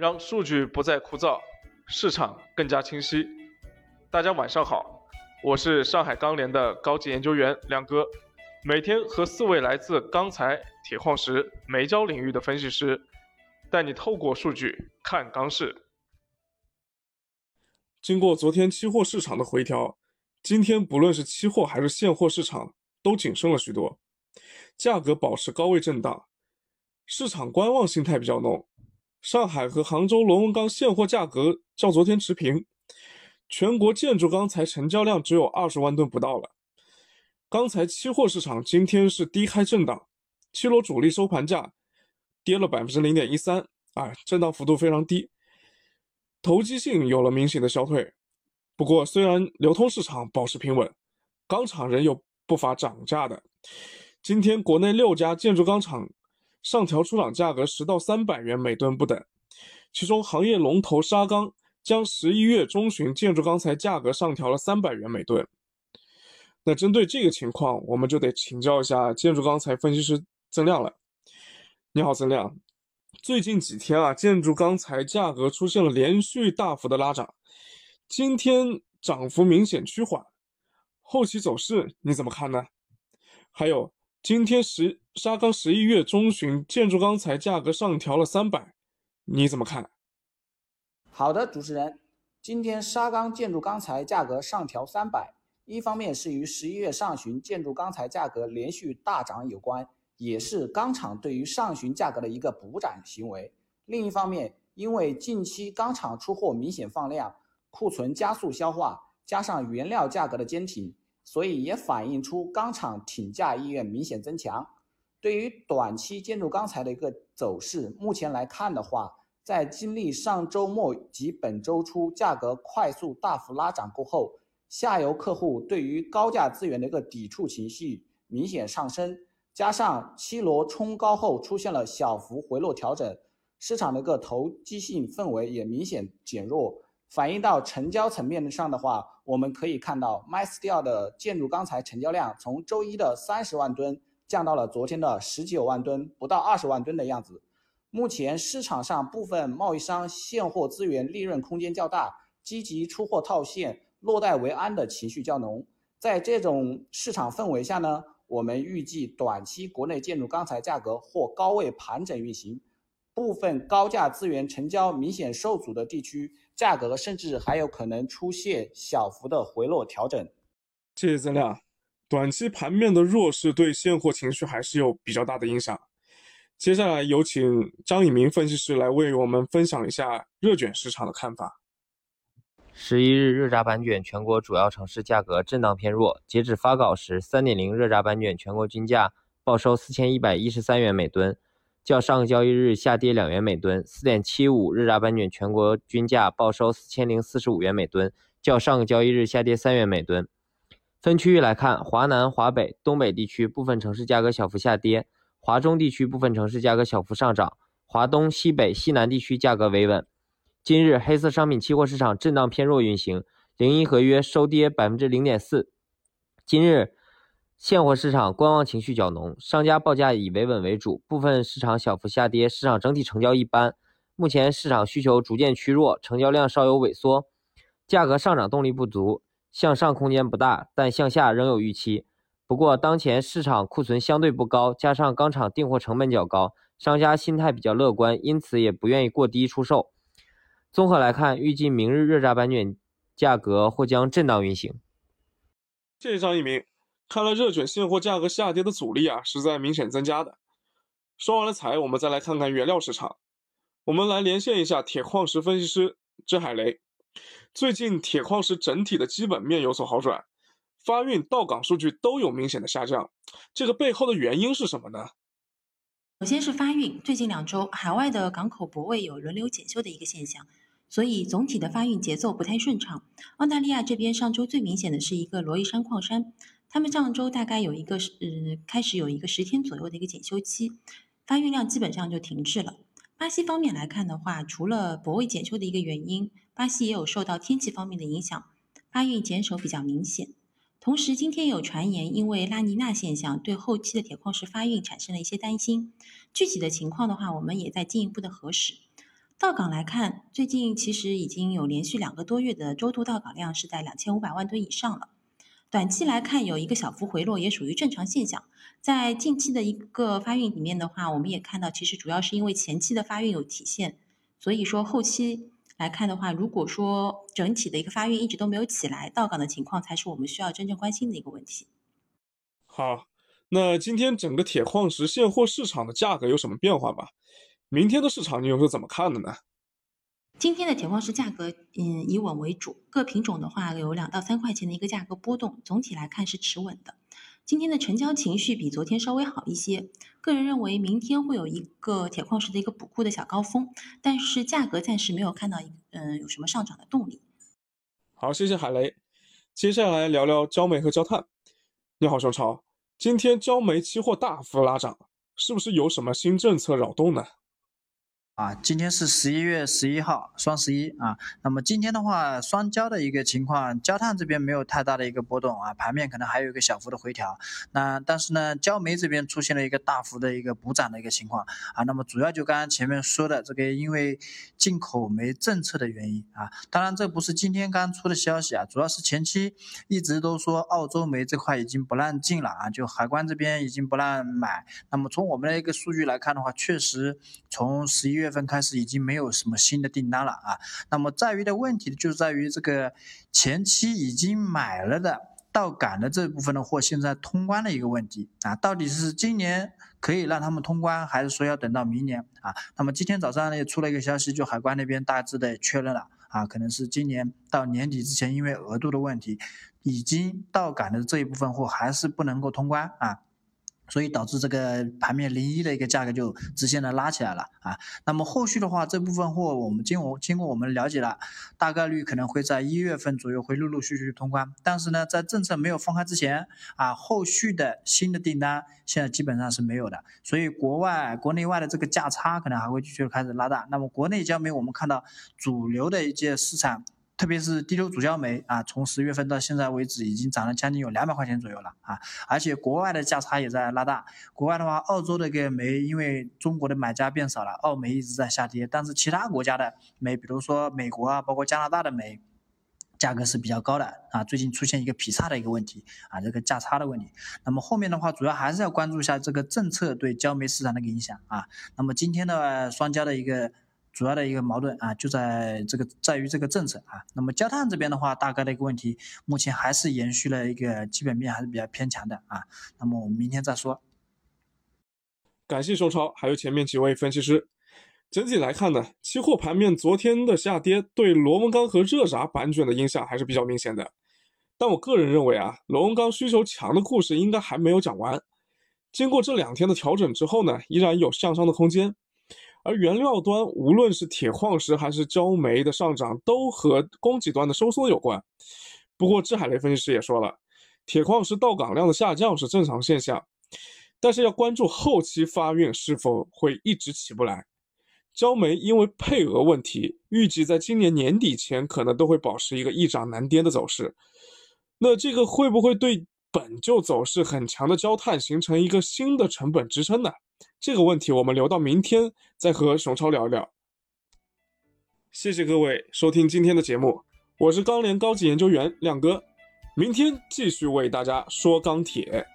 让数据不再枯燥，市场更加清晰。大家晚上好，我是上海钢联的高级研究员亮哥，每天和四位来自钢材、铁矿石、煤焦领域的分析师，带你透过数据看钢市。经过昨天期货市场的回调，今天不论是期货还是现货市场都谨慎了许多，价格保持高位震荡，市场观望心态比较浓。上海和杭州螺纹钢现货价格较昨天持平，全国建筑钢材成交量只有二十万吨不到了。钢材期货市场今天是低开震荡，七螺主力收盘价跌了百分之零点一三，啊，震荡幅度非常低。投机性有了明显的消退，不过虽然流通市场保持平稳，钢厂仍有不乏涨价的。今天国内六家建筑钢厂上调出厂价格十到三百元每吨不等，其中行业龙头沙钢将十一月中旬建筑钢材价格上调了三百元每吨。那针对这个情况，我们就得请教一下建筑钢材分析师曾亮了。你好，曾亮。最近几天啊，建筑钢材价格出现了连续大幅的拉涨，今天涨幅明显趋缓，后期走势你怎么看呢？还有，今天十沙钢十一月中旬建筑钢材价格上调了三百，你怎么看？好的，主持人，今天沙钢建筑钢材价格上调三百，一方面是与十一月上旬建筑钢材价格连续大涨有关。也是钢厂对于上旬价格的一个补涨行为。另一方面，因为近期钢厂出货明显放量，库存加速消化，加上原料价格的坚挺，所以也反映出钢厂挺价意愿明显增强。对于短期建筑钢材的一个走势，目前来看的话，在经历上周末及本周初价格快速大幅拉涨过后，下游客户对于高价资源的一个抵触情绪明显上升。加上七螺冲高后出现了小幅回落调整，市场的一个投机性氛围也明显减弱。反映到成交层面上的话，我们可以看到，MySteel 的建筑钢材成交量从周一的三十万吨降到了昨天的十九万吨，不到二十万吨的样子。目前市场上部分贸易商现货资源利润空间较大，积极出货套现、落袋为安的情绪较浓。在这种市场氛围下呢？我们预计短期国内建筑钢材价格或高位盘整运行，部分高价资源成交明显受阻的地区，价格甚至还有可能出现小幅的回落调整。谢谢曾亮，短期盘面的弱势对现货情绪还是有比较大的影响。接下来有请张以明分析师来为我们分享一下热卷市场的看法。十一日热轧板卷全国主要城市价格震荡偏弱。截止发稿时，三点零热轧板卷全国均价报收四千一百一十三元每吨，较上个交易日下跌两元每吨。四点七五日轧板卷全国均价报收四千零四十五元每吨，较上个交易日下跌三元每吨。分区域来看，华南、华北、东北地区部分城市价格小幅下跌，华中地区部分城市价格小幅上涨，华东、西北、西南地区价格维稳。今日黑色商品期货市场震荡偏弱运行，零一合约收跌百分之零点四。今日现货市场观望情绪较浓，商家报价以维稳为主，部分市场小幅下跌，市场整体成交一般。目前市场需求逐渐趋弱，成交量稍有萎缩，价格上涨动力不足，向上空间不大，但向下仍有预期。不过当前市场库存相对不高，加上钢厂订货成本较高，商家心态比较乐观，因此也不愿意过低出售。综合来看，预计明日热轧板卷价格或将震荡运行。谢谢张一鸣，看来热卷现货价格下跌的阻力啊是在明显增加的。说完了材，我们再来看看原料市场。我们来连线一下铁矿石分析师郑海雷。最近铁矿石整体的基本面有所好转，发运到港数据都有明显的下降，这个背后的原因是什么呢？首先是发运，最近两周海外的港口泊位有轮流检修的一个现象。所以总体的发运节奏不太顺畅。澳大利亚这边上周最明显的是一个罗伊山矿山，他们上周大概有一个呃开始有一个十天左右的一个检修期，发运量基本上就停滞了。巴西方面来看的话，除了泊位检修的一个原因，巴西也有受到天气方面的影响，发运减少比较明显。同时今天有传言，因为拉尼娜现象对后期的铁矿石发运产生了一些担心。具体的情况的话，我们也在进一步的核实。到港来看，最近其实已经有连续两个多月的周度到港量是在两千五百万吨以上了。短期来看，有一个小幅回落，也属于正常现象。在近期的一个发运里面的话，我们也看到，其实主要是因为前期的发运有体现，所以说后期来看的话，如果说整体的一个发运一直都没有起来，到港的情况才是我们需要真正关心的一个问题。好，那今天整个铁矿石现货市场的价格有什么变化吗？明天的市场你又是怎么看的呢？今天的铁矿石价格，嗯，以稳为主，各品种的话有两到三块钱的一个价格波动，总体来看是持稳的。今天的成交情绪比昨天稍微好一些，个人认为明天会有一个铁矿石的一个补库的小高峰，但是价格暂时没有看到一嗯有什么上涨的动力。好，谢谢海雷。接下来聊聊焦煤和焦炭。你好，熊超，今天焦煤期货大幅拉涨，是不是有什么新政策扰动呢？啊，今天是十一月十一号，双十一啊。那么今天的话，双焦的一个情况，焦炭这边没有太大的一个波动啊，盘面可能还有一个小幅的回调。那但是呢，焦煤这边出现了一个大幅的一个补涨的一个情况啊。那么主要就刚刚前面说的这个，因为进口煤政策的原因啊。当然这不是今天刚出的消息啊，主要是前期一直都说澳洲煤这块已经不让进了啊，就海关这边已经不让买。那么从我们的一个数据来看的话，确实从十一月。月份开始已经没有什么新的订单了啊，那么在于的问题就在于这个前期已经买了的到港的这部分的货，现在通关的一个问题啊，到底是今年可以让他们通关，还是说要等到明年啊？那么今天早上呢也出了一个消息，就海关那边大致的确认了啊，可能是今年到年底之前，因为额度的问题，已经到港的这一部分货还是不能够通关啊。所以导致这个盘面零一的一个价格就直线的拉起来了啊。那么后续的话，这部分货我们经我经过我们了解了，大概率可能会在一月份左右会陆陆续续通关。但是呢，在政策没有放开之前啊，后续的新的订单现在基本上是没有的。所以国外国内外的这个价差可能还会继续开始拉大。那么国内焦煤我们看到主流的一些市场。特别是低硫主焦煤啊，从十月份到现在为止，已经涨了将近有两百块钱左右了啊！而且国外的价差也在拉大。国外的话，澳洲的个煤，因为中国的买家变少了，澳煤一直在下跌。但是其他国家的煤，比如说美国啊，包括加拿大的煤，价格是比较高的啊。最近出现一个劈叉的一个问题啊，这个价差的问题。那么后面的话，主要还是要关注一下这个政策对焦煤市场的一个影响啊。那么今天的双焦的一个。主要的一个矛盾啊，就在这个在于这个政策啊。那么焦炭这边的话，大概的一个问题，目前还是延续了一个基本面还是比较偏强的啊。那么我们明天再说。感谢收超，还有前面几位分析师。整体来看呢，期货盘面昨天的下跌对螺纹钢和热轧板卷的影响还是比较明显的。但我个人认为啊，螺纹钢需求强的故事应该还没有讲完。经过这两天的调整之后呢，依然有向上的空间。而原料端，无论是铁矿石还是焦煤的上涨，都和供给端的收缩有关。不过，志海雷分析师也说了，铁矿石到港量的下降是正常现象，但是要关注后期发运是否会一直起不来。焦煤因为配额问题，预计在今年年底前可能都会保持一个易涨难跌的走势。那这个会不会对本就走势很强的焦炭形成一个新的成本支撑呢？这个问题我们留到明天再和熊超聊一聊。谢谢各位收听今天的节目，我是钢联高级研究员亮哥，明天继续为大家说钢铁。